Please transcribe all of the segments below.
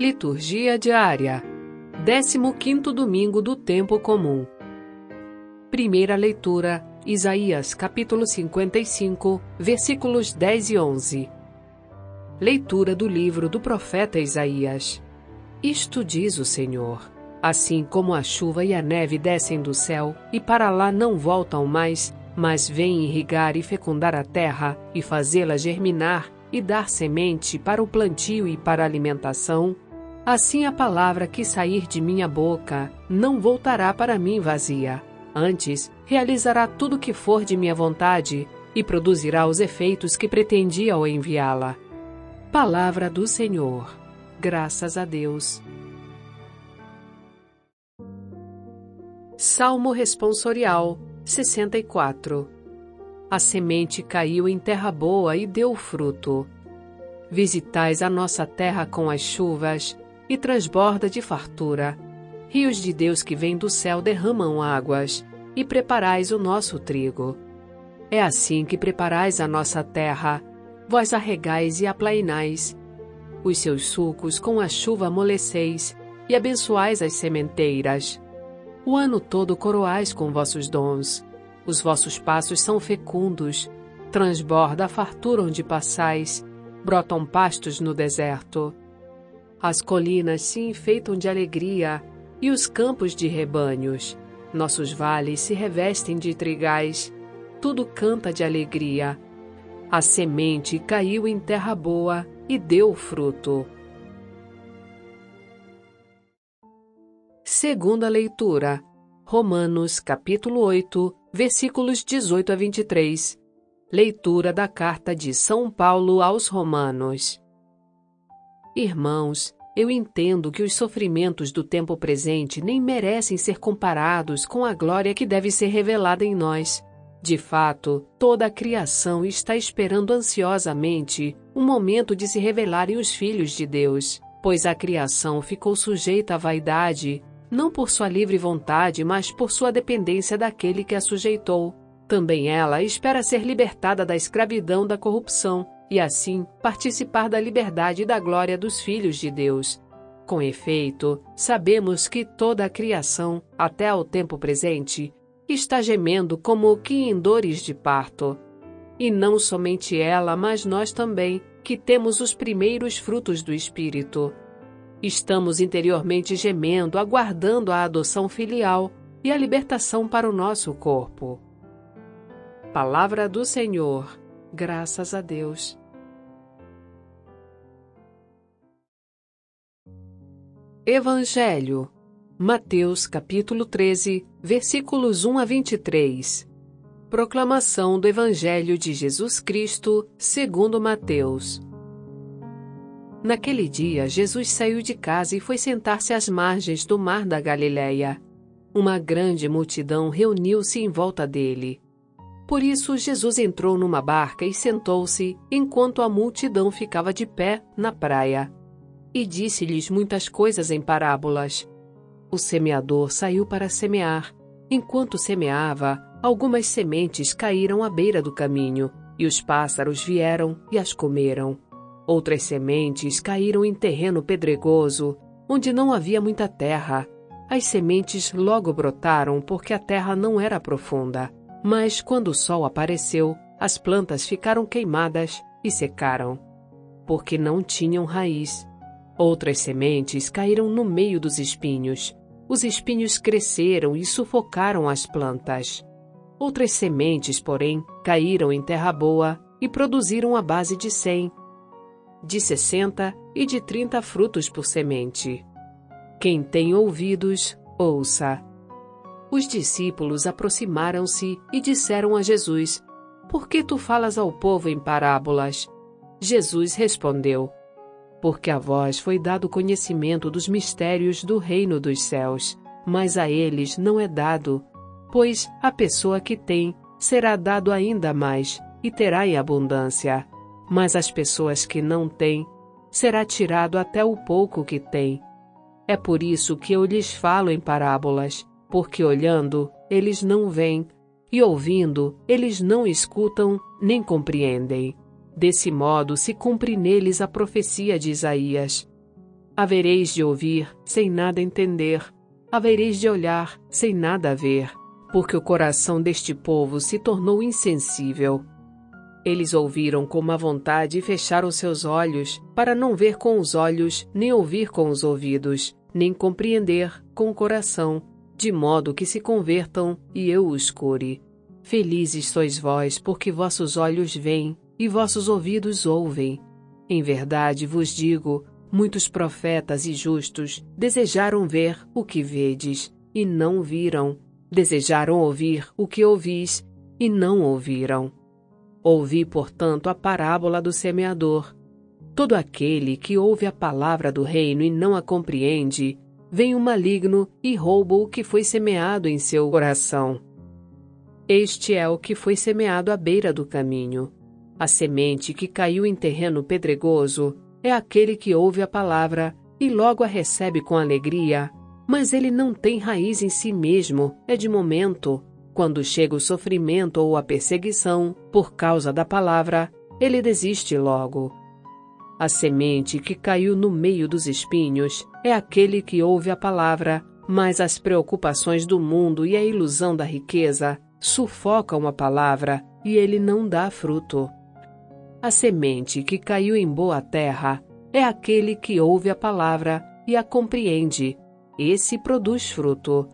Liturgia diária. 15º domingo do tempo comum. Primeira leitura: Isaías, capítulo 55, versículos 10 e 11. Leitura do livro do profeta Isaías. Isto diz o Senhor: Assim como a chuva e a neve descem do céu e para lá não voltam mais, mas vêm irrigar e fecundar a terra e fazê-la germinar e dar semente para o plantio e para a alimentação, assim a palavra que sair de minha boca não voltará para mim vazia. Antes, realizará tudo o que for de minha vontade e produzirá os efeitos que pretendia ao enviá-la. Palavra do Senhor. Graças a Deus. Salmo Responsorial 64 A semente caiu em terra boa e deu fruto. Visitais a nossa terra com as chuvas e transborda de fartura. Rios de Deus que vêm do céu derramam águas e preparais o nosso trigo. É assim que preparais a nossa terra, vós arregais e aplainais. Os seus sucos com a chuva amoleceis e abençoais as sementeiras. O ano todo coroais com vossos dons. Os vossos passos são fecundos. Transborda a fartura onde passais. Brotam pastos no deserto. As colinas se enfeitam de alegria e os campos de rebanhos. Nossos vales se revestem de trigais. Tudo canta de alegria. A semente caiu em terra boa e deu fruto. Segunda leitura. Romanos, capítulo 8, versículos 18 a 23. Leitura da carta de São Paulo aos Romanos. Irmãos, eu entendo que os sofrimentos do tempo presente nem merecem ser comparados com a glória que deve ser revelada em nós. De fato, toda a criação está esperando ansiosamente o momento de se revelarem os filhos de Deus, pois a criação ficou sujeita à vaidade não por sua livre vontade, mas por sua dependência daquele que a sujeitou. Também ela espera ser libertada da escravidão da corrupção e, assim, participar da liberdade e da glória dos filhos de Deus. Com efeito, sabemos que toda a criação, até ao tempo presente, está gemendo como que em dores de parto. E não somente ela, mas nós também, que temos os primeiros frutos do Espírito. Estamos interiormente gemendo, aguardando a adoção filial e a libertação para o nosso corpo. Palavra do Senhor. Graças a Deus. Evangelho. Mateus capítulo 13, versículos 1 a 23. Proclamação do Evangelho de Jesus Cristo, segundo Mateus. Naquele dia, Jesus saiu de casa e foi sentar-se às margens do mar da Galileia. Uma grande multidão reuniu-se em volta dele. Por isso, Jesus entrou numa barca e sentou-se, enquanto a multidão ficava de pé na praia. E disse-lhes muitas coisas em parábolas. O semeador saiu para semear. Enquanto semeava, algumas sementes caíram à beira do caminho, e os pássaros vieram e as comeram. Outras sementes caíram em terreno pedregoso, onde não havia muita terra. As sementes logo brotaram porque a terra não era profunda. Mas quando o sol apareceu, as plantas ficaram queimadas e secaram, porque não tinham raiz. Outras sementes caíram no meio dos espinhos. Os espinhos cresceram e sufocaram as plantas. Outras sementes, porém, caíram em terra boa e produziram a base de cem, de sessenta e de trinta frutos por semente. Quem tem ouvidos, ouça. Os discípulos aproximaram-se e disseram a Jesus: Por que tu falas ao povo em parábolas? Jesus respondeu: Porque a vós foi dado conhecimento dos mistérios do reino dos céus, mas a eles não é dado, pois a pessoa que tem será dado ainda mais e terá em abundância mas as pessoas que não têm, será tirado até o pouco que têm. É por isso que eu lhes falo em parábolas, porque olhando, eles não veem, e ouvindo, eles não escutam nem compreendem. Desse modo se cumpre neles a profecia de Isaías. Havereis de ouvir sem nada entender, havereis de olhar sem nada ver, porque o coração deste povo se tornou insensível. Eles ouviram com má vontade e fecharam seus olhos, para não ver com os olhos, nem ouvir com os ouvidos, nem compreender com o coração, de modo que se convertam e eu os cure. Felizes sois vós, porque vossos olhos veem e vossos ouvidos ouvem. Em verdade vos digo: muitos profetas e justos desejaram ver o que vedes, e não viram. Desejaram ouvir o que ouvis, e não ouviram. Ouvi, portanto, a parábola do semeador. Todo aquele que ouve a palavra do reino e não a compreende, vem o maligno e rouba o que foi semeado em seu coração. Este é o que foi semeado à beira do caminho. A semente que caiu em terreno pedregoso é aquele que ouve a palavra e logo a recebe com alegria, mas ele não tem raiz em si mesmo, é de momento. Quando chega o sofrimento ou a perseguição por causa da palavra, ele desiste logo. A semente que caiu no meio dos espinhos é aquele que ouve a palavra, mas as preocupações do mundo e a ilusão da riqueza sufocam a palavra e ele não dá fruto. A semente que caiu em boa terra é aquele que ouve a palavra e a compreende. Esse produz fruto.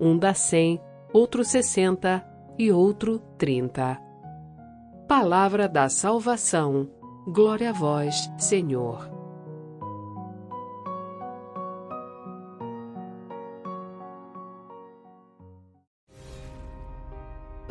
Um dá cem, outro sessenta e outro trinta. Palavra da salvação. Glória a vós, Senhor.